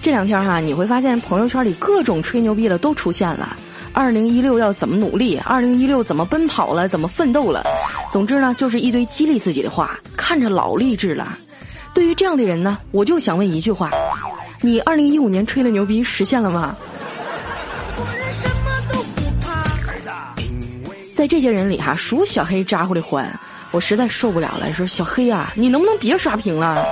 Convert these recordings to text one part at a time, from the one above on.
这两天哈，你会发现朋友圈里各种吹牛逼的都出现了。二零一六要怎么努力？二零一六怎么奔跑了？怎么奋斗了？总之呢，就是一堆激励自己的话，看着老励志了。对于这样的人呢，我就想问一句话：你二零一五年吹的牛逼实现了吗？在这些人里哈，数小黑咋呼的欢，我实在受不了了，说小黑啊，你能不能别刷屏了？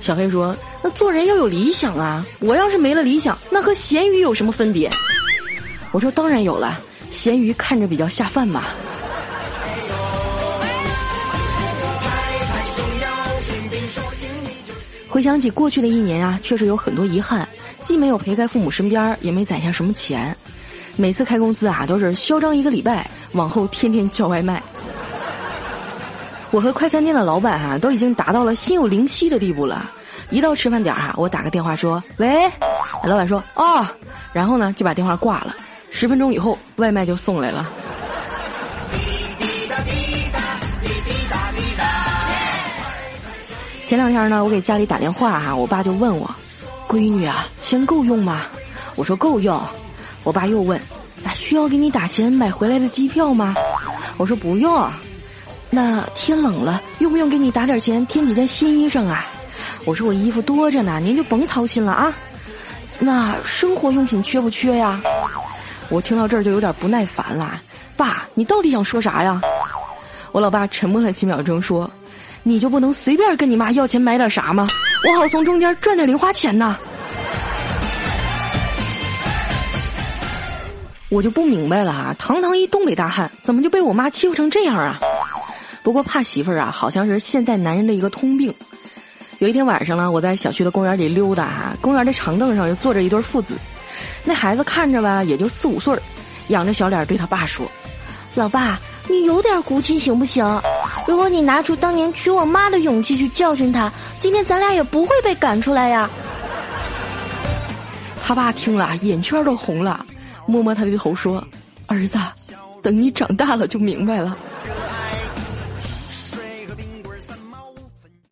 小黑说：“那做人要有理想啊，我要是没了理想，那和咸鱼有什么分别？”我说：“当然有了，咸鱼看着比较下饭嘛。”回想起过去的一年啊，确实有很多遗憾，既没有陪在父母身边，也没攒下什么钱。每次开工资啊，都是嚣张一个礼拜，往后天天叫外卖。我和快餐店的老板哈，都已经达到了心有灵犀的地步了。一到吃饭点儿哈，我打个电话说：“喂。”老板说：“哦。”然后呢，就把电话挂了。十分钟以后，外卖就送来了。前两天呢，我给家里打电话哈，我爸就问我：“闺女啊，钱够用吗？”我说：“够用。”我爸又问：“需要给你打钱买回来的机票吗？”我说：“不用。”那天冷了，用不用给你打点钱添几件新衣裳啊？我说：“我衣服多着呢，您就甭操心了啊。”那生活用品缺不缺呀？我听到这儿就有点不耐烦了。爸，你到底想说啥呀？我老爸沉默了几秒钟说。你就不能随便跟你妈要钱买点啥吗？我好从中间赚点零花钱呢。我就不明白了啊！堂堂一东北大汉，怎么就被我妈欺负成这样啊？不过怕媳妇儿啊，好像是现在男人的一个通病。有一天晚上呢，我在小区的公园里溜达哈，公园的长凳上又坐着一对父子，那孩子看着吧，也就四五岁儿，仰着小脸对他爸说：“老爸，你有点骨气行不行？”如果你拿出当年娶我妈的勇气去教训他，今天咱俩也不会被赶出来呀。他爸听了，眼圈都红了，摸摸他的头说：“儿子，等你长大了就明白了。”